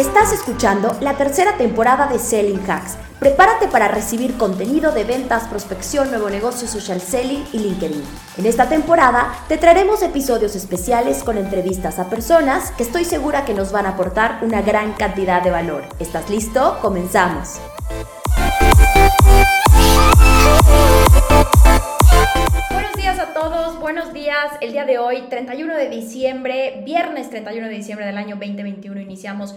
Estás escuchando la tercera temporada de Selling Hacks. Prepárate para recibir contenido de ventas, prospección, nuevo negocio, social selling y LinkedIn. En esta temporada te traeremos episodios especiales con entrevistas a personas que estoy segura que nos van a aportar una gran cantidad de valor. ¿Estás listo? Comenzamos. Buenos días a todos, buenos días. El día de hoy, 31 de diciembre, viernes 31 de diciembre del año 2021, iniciamos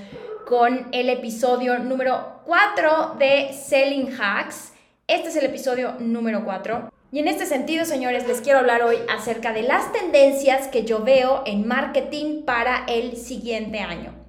con el episodio número 4 de Selling Hacks. Este es el episodio número 4. Y en este sentido, señores, les quiero hablar hoy acerca de las tendencias que yo veo en marketing para el siguiente año.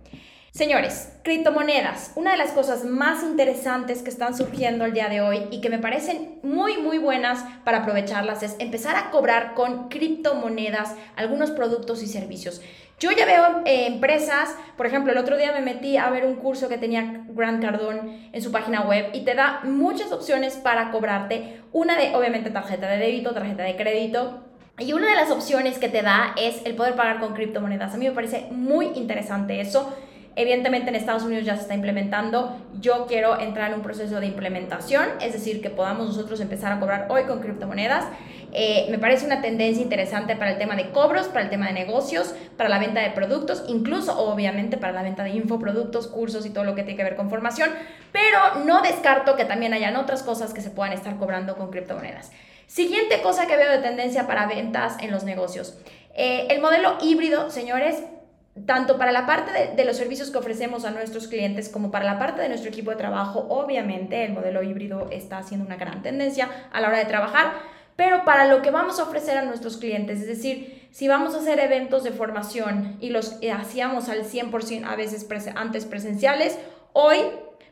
Señores, criptomonedas, una de las cosas más interesantes que están surgiendo el día de hoy y que me parecen muy, muy buenas para aprovecharlas es empezar a cobrar con criptomonedas algunos productos y servicios. Yo ya veo eh, empresas, por ejemplo, el otro día me metí a ver un curso que tenía Grant Cardone en su página web y te da muchas opciones para cobrarte. Una de, obviamente, tarjeta de débito, tarjeta de crédito, y una de las opciones que te da es el poder pagar con criptomonedas. A mí me parece muy interesante eso. Evidentemente en Estados Unidos ya se está implementando. Yo quiero entrar en un proceso de implementación, es decir, que podamos nosotros empezar a cobrar hoy con criptomonedas. Eh, me parece una tendencia interesante para el tema de cobros, para el tema de negocios, para la venta de productos, incluso obviamente para la venta de infoproductos, cursos y todo lo que tiene que ver con formación, pero no descarto que también hayan otras cosas que se puedan estar cobrando con criptomonedas. Siguiente cosa que veo de tendencia para ventas en los negocios. Eh, el modelo híbrido, señores, tanto para la parte de, los servicios que ofrecemos a nuestros clientes como para la parte de nuestro equipo de trabajo, obviamente el modelo híbrido está haciendo una gran tendencia a la hora de trabajar, pero para lo que vamos a ofrecer a nuestros clientes, es decir, si vamos a hacer eventos de formación y los hacíamos al 100% a veces antes presenciales, hoy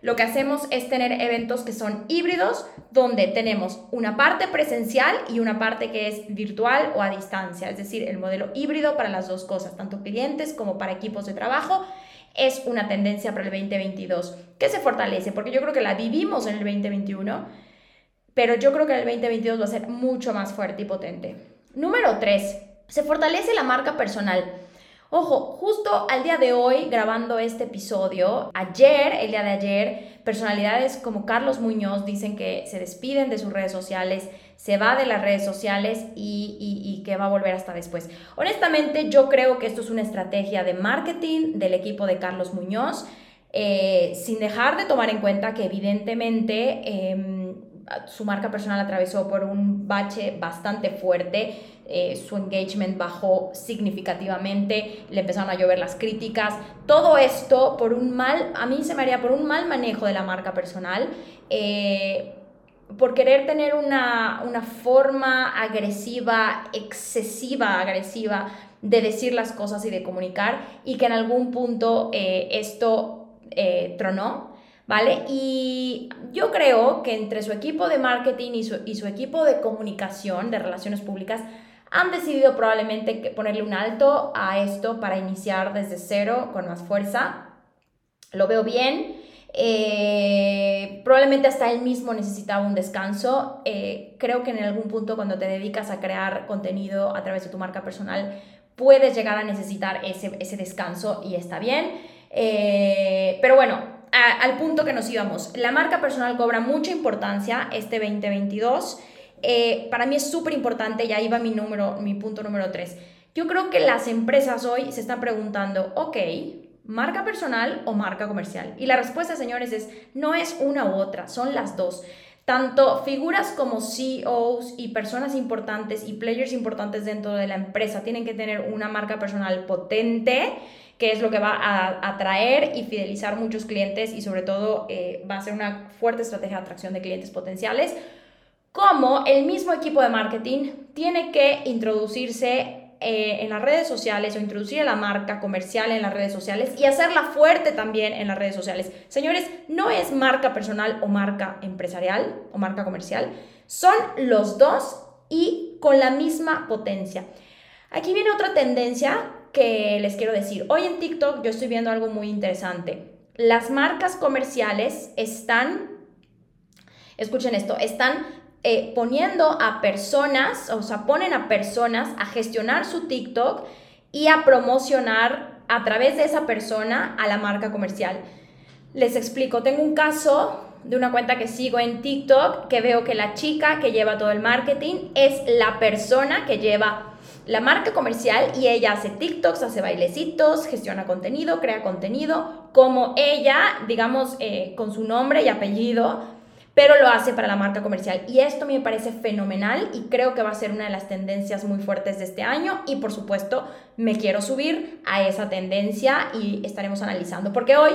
lo que hacemos es tener eventos que son híbridos, donde tenemos una parte presencial y una parte que es virtual o a distancia, es decir, el modelo híbrido para las dos cosas, tanto clientes como para equipos de trabajo. Es una tendencia para el 2022 que se fortalece, porque yo creo que la vivimos en el 2021, pero yo creo que el 2022 va a ser mucho más fuerte y potente. Número 3. Se fortalece la marca personal. Ojo, justo al día de hoy, grabando este episodio, ayer, el día de ayer, personalidades como Carlos Muñoz dicen que se despiden de sus redes sociales, se va de las redes sociales y, que va a volver hasta después. Honestamente, yo creo que esto es una estrategia de marketing del equipo de Carlos Muñoz, eh, sin dejar de tomar en cuenta que evidentemente... Em, su marca personal atravesó por un bache bastante fuerte, eh, su engagement bajó significativamente, le empezaron a llover las críticas, todo esto por un mal, a mí se me haría por un mal manejo de la marca personal, eh, por querer tener una, forma agresiva, excesiva agresiva de decir las cosas y de comunicar y que en algún punto eh, esto tronó ¿vale? Y yo creo que entre su equipo de marketing y su, equipo de comunicación, de relaciones públicas, han decidido probablemente ponerle un alto a esto para iniciar desde cero con más fuerza. Lo veo bien. Eh, probablemente hasta él mismo necesitaba un descanso. Eh, creo que en algún punto cuando te dedicas a crear contenido a través de tu marca personal, puedes llegar a necesitar ese, ese descanso y está bien. Eh, pero bueno, al punto que nos íbamos. La marca personal cobra mucha importancia este 2022. Eh, para mí es súper importante, y ahí va mi, número, mi punto número 3. Yo creo que las empresas hoy se están preguntando, ok, marca personal o marca comercial. Y la respuesta, señores, es no es una u otra, son las dos. Tanto figuras como CEOs y personas importantes y players importantes dentro de la empresa tienen que tener una marca personal potente que es lo que va a atraer y fidelizar muchos clientes y sobre todo eh, va a ser una fuerte estrategia de atracción de clientes potenciales, como el mismo equipo de marketing tiene que introducirse eh, en las redes sociales o introducir a la marca comercial en las redes sociales y hacerla fuerte también en las redes sociales. Señores, no es marca personal o marca empresarial o marca comercial, son los dos y con la misma potencia. Aquí viene otra tendencia que les quiero decir. Hoy en TikTok yo estoy viendo algo muy interesante. Las marcas comerciales están, escuchen esto, están eh, poniendo a personas, o sea, ponen a personas a gestionar su TikTok y a promocionar a través de esa persona a la marca comercial. Les explico, tengo un caso de una cuenta que sigo en TikTok que veo que la chica que lleva todo el marketing es la persona que lleva la marca comercial y ella hace TikToks, hace bailecitos, gestiona contenido, crea contenido, como ella, digamos, eh, con su nombre y apellido, pero lo hace para la marca comercial. Y esto me parece fenomenal y creo que va a ser una de las tendencias muy fuertes de este año y por supuesto me quiero subir a esa tendencia y estaremos analizando, porque hoy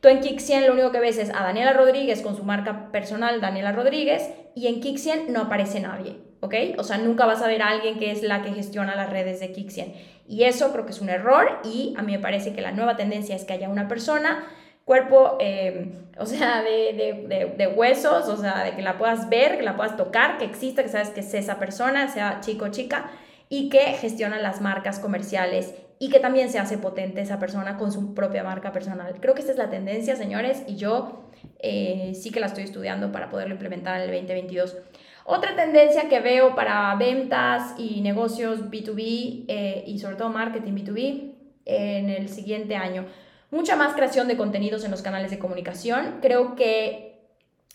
Tú en Kixien lo único que ves es a Daniela Rodríguez con su marca personal Daniela Rodríguez y en Kixien no aparece nadie, ¿ok? O sea, nunca vas a ver a alguien que es la que gestiona las redes de Kixien. Y eso creo que es un error y a mí me parece que la nueva tendencia es que haya una persona, cuerpo, eh, o sea, de, de, de, huesos, o sea, de que la puedas ver, que la puedas tocar, que exista, que sabes que es esa persona, sea chico o chica, y que gestiona las marcas comerciales y que también se hace potente esa persona con su propia marca personal. Creo que esta es la tendencia, señores, y yo eh, sí que la estoy estudiando para poderlo implementar en el 2022. Otra tendencia que veo para ventas y negocios B2B eh, y sobre todo marketing B2B en el siguiente año. Mucha más creación de contenidos en los canales de comunicación. Creo que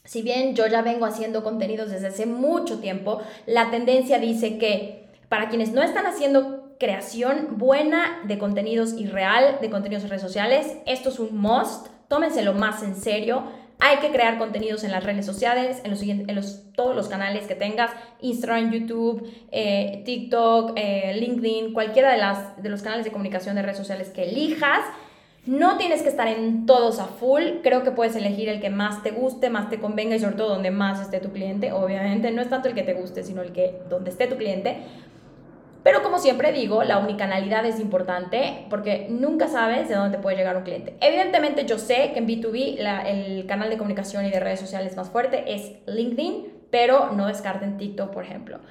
si bien yo ya vengo haciendo contenidos desde hace mucho tiempo, la tendencia dice que para quienes no están haciendo creación buena de contenidos y real de contenidos en redes sociales. Esto es un must, tómenselo más en serio. Hay que crear contenidos en las redes sociales, en, los, todos los canales que tengas, Instagram, YouTube, eh, TikTok, eh, LinkedIn, cualquiera de, las, de los canales de comunicación de redes sociales que elijas. No tienes que estar en todos a full, creo que puedes elegir el que más te guste, más te convenga y sobre todo donde más esté tu cliente. Obviamente no es tanto el que te guste, sino el que donde esté tu cliente. Pero como siempre digo, la unicanalidad es importante porque nunca sabes de dónde puede llegar un cliente. Evidentemente yo sé que en B2B el canal de comunicación y de redes sociales más fuerte es LinkedIn, pero no descarten TikTok, por ejemplo.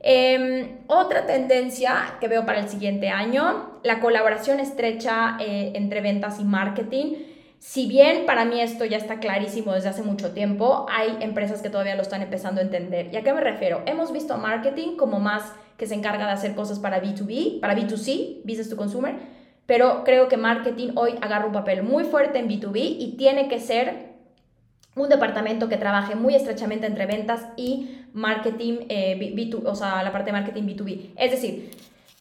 Em, otra tendencia que veo para el siguiente año, la colaboración estrecha eh, entre ventas y marketing. Si bien para mí esto ya está clarísimo desde hace mucho tiempo, hay empresas que todavía lo están empezando a entender. ¿Y a qué me refiero? Hemos visto marketing como más que se encarga de hacer cosas para B2B, para B2C, Business to Consumer, pero creo que marketing hoy agarra un papel muy fuerte en B2B y tiene que ser un departamento que trabaje muy estrechamente entre ventas y marketing, eh, B2, o sea, la parte de marketing B2B. Es decir,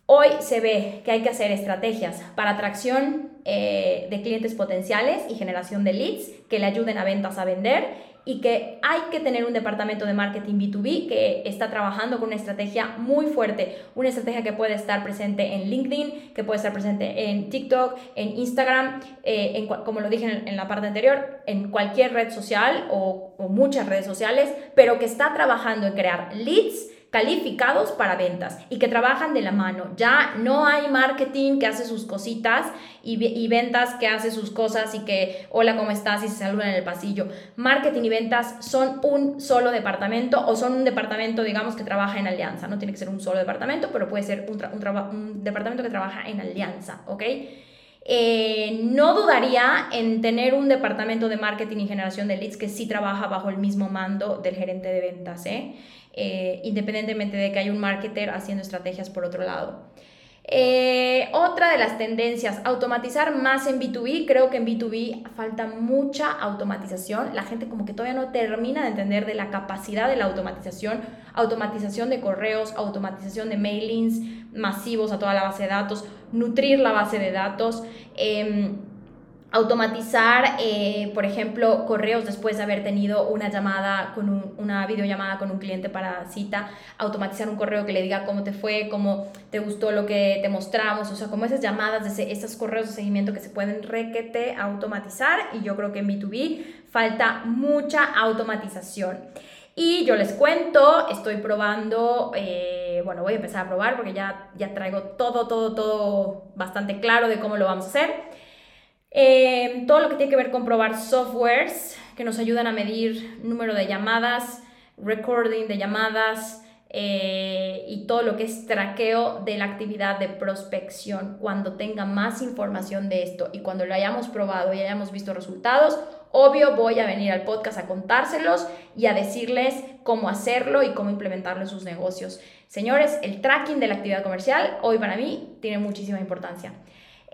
hoy se ve que hay que hacer estrategias para atracción eh, de clientes potenciales y generación de leads que le ayuden a ventas a vender y que hay que tener un departamento de marketing B2B que está trabajando con una estrategia muy fuerte, una estrategia que puede estar presente en LinkedIn, que puede estar presente en TikTok, en Instagram, eh, en, como lo dije en, la parte anterior, en cualquier red social o, o muchas redes sociales, pero que está trabajando en crear leads calificados para ventas y que trabajan de la mano. Ya no hay marketing que hace sus cositas y, ventas que hace sus cosas y que hola, ¿cómo estás? y se saludan en el pasillo. Marketing y ventas son un solo departamento o son un departamento, digamos, que trabaja en alianza. No tiene que ser un solo departamento, pero puede ser un, departamento que trabaja en alianza, ¿ok? Eh, no dudaría en tener un departamento de marketing y generación de leads que sí trabaja bajo el mismo mando del gerente de ventas, ¿eh? Eh, independientemente de que hay un marketer haciendo estrategias por otro lado. Eh, otra de las tendencias, automatizar más en B2B. Creo que en B2B falta mucha automatización. La gente como que todavía no termina de entender de la capacidad de la automatización. Automatización de correos, automatización de mailings masivos a toda la base de datos, nutrir la base de datos. Em, automatizar, eh, por ejemplo, correos después de haber tenido una llamada con una videollamada con un cliente para cita, automatizar un correo que le diga cómo te fue, cómo te gustó lo que te mostramos, o sea, como esas llamadas, de esos correos de seguimiento que se pueden requete automatizar y yo creo que en B2B falta mucha automatización. Y yo les cuento, estoy probando, eh, bueno, voy a empezar a probar porque ya, ya traigo todo, todo, todo bastante claro de cómo lo vamos a hacer. Em, todo lo que tiene que ver con probar softwares que nos ayudan a medir número de llamadas, recording de llamadas eh, y todo lo que es traqueo de la actividad de prospección. Cuando tenga más información de esto y cuando lo hayamos probado y hayamos visto resultados, obvio voy a venir al podcast a contárselos y a decirles cómo hacerlo y cómo implementarlo en sus negocios. Señores, el tracking de la actividad comercial hoy para mí tiene muchísima importancia.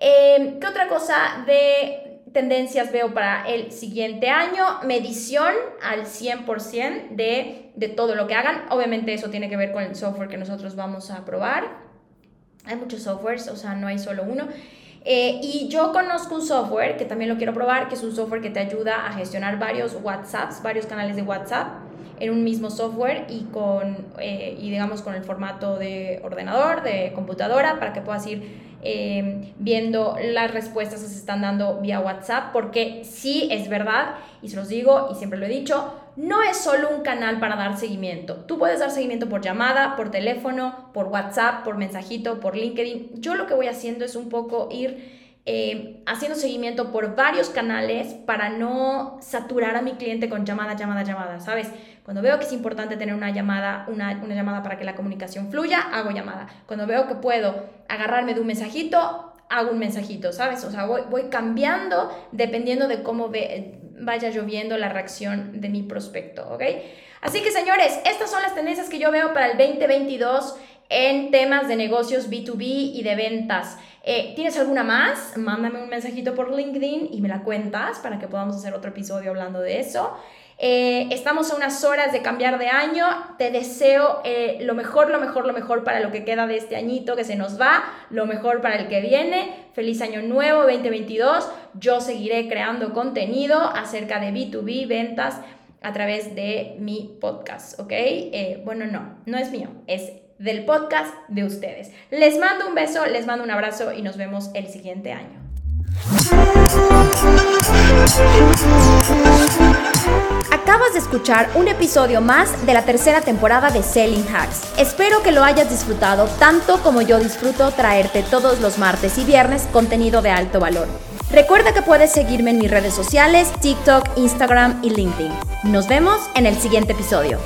Eh, ¿Qué otra cosa de tendencias veo para el siguiente año? Medición al 100% de, de todo lo que hagan. Obviamente eso tiene que ver con el software que nosotros vamos a probar. Hay muchos softwares, o sea, no hay solo uno. Eh, y yo conozco un software que también lo quiero probar, que es un software que te ayuda a gestionar varios WhatsApps, varios canales de WhatsApp en un mismo software y con, eh, y digamos, con el formato de ordenador, de computadora, para que puedas ir Em, viendo las respuestas que se están dando vía WhatsApp, porque sí es verdad, y se los digo y siempre lo he dicho, no es solo un canal para dar seguimiento. Tú puedes dar seguimiento por llamada, por teléfono, por WhatsApp, por mensajito, por LinkedIn. Yo lo que voy haciendo es un poco ir eh, haciendo seguimiento por varios canales para no saturar a mi cliente con llamada, llamada, llamada, ¿sabes? Cuando veo que es importante tener una llamada, una, llamada para que la comunicación fluya, hago llamada. Cuando veo que puedo agarrarme de un mensajito, hago un mensajito, ¿sabes? O sea, voy, voy cambiando dependiendo de cómo ve, vaya lloviendo la reacción de mi prospecto, ¿ok? Así que señores, estas son las tendencias que yo veo para el 2022 en temas de negocios B2B y de ventas. Eh, ¿Tienes alguna más? Mándame un mensajito por LinkedIn y me la cuentas para que podamos hacer otro episodio hablando de eso. Eh, estamos a unas horas de cambiar de año. Te deseo eh, lo mejor, lo mejor, lo mejor para lo que queda de este añito que se nos va, lo mejor para el que viene. Feliz año nuevo 2022. Yo seguiré creando contenido acerca de B2B, ventas a través de mi podcast, ¿ok? bueno, no, no es mío, es del podcast de ustedes. Les mando un beso, les mando un abrazo y nos vemos el siguiente año. De escuchar un episodio más de la tercera temporada de Selling Hacks. Espero que lo hayas disfrutado tanto como yo disfruto traerte todos los martes y viernes contenido de alto valor. Recuerda que puedes seguirme en mis redes sociales, TikTok, Instagram y LinkedIn. Nos vemos en el siguiente episodio.